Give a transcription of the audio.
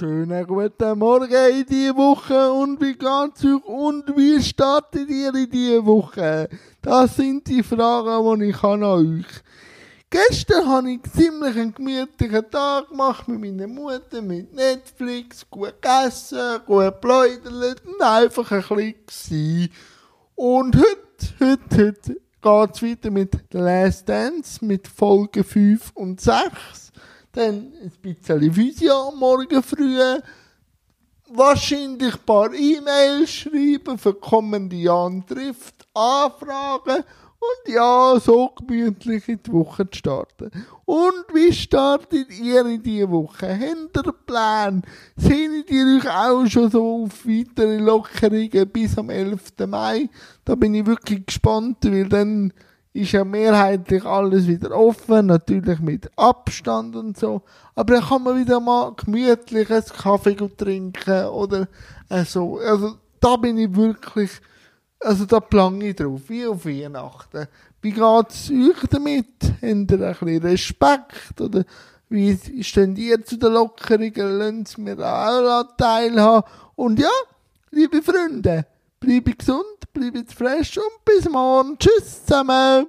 Schönen guten Morgen in diese Woche und wie geht's euch und wie startet ihr in diese Woche? Das sind die Fragen, die ich an euch. Gestern habe ich ziemlich einen gemütlichen Tag gemacht mit meiner Mutter, mit Netflix, gut gegessen, gut pläudert und einfach ein bisschen Und heute, heute, heute geht's weiter mit The Last Dance, mit Folge 5 und 6 dann ein bisschen Physio Morgen früh, wahrscheinlich ein paar E-Mails schreiben für kommende Jahre trifft, Anfragen und ja, so gemütlich in die Woche starten. Und wie startet ihr in diese Woche? Habt ihr Plan? Seht ihr euch auch schon so auf weitere Lockerungen bis am 11. Mai? Da bin ich wirklich gespannt, weil dann ist ja mehrheitlich alles wieder offen, natürlich mit Abstand und so. Aber dann kann man wieder mal gemütlich einen Kaffee trinken oder äh, so. Also da bin ich wirklich, also da plange ich drauf, wie auf Weihnachten. Wie geht es euch damit? Habt ihr ein bisschen Respekt oder wie stehen ihr zu den Lockerungen? Lasst mir auch teilhaben. Und ja, liebe Freunde, bleibe gesund, bleibe fresh und bis morgen. Tschüss zusammen.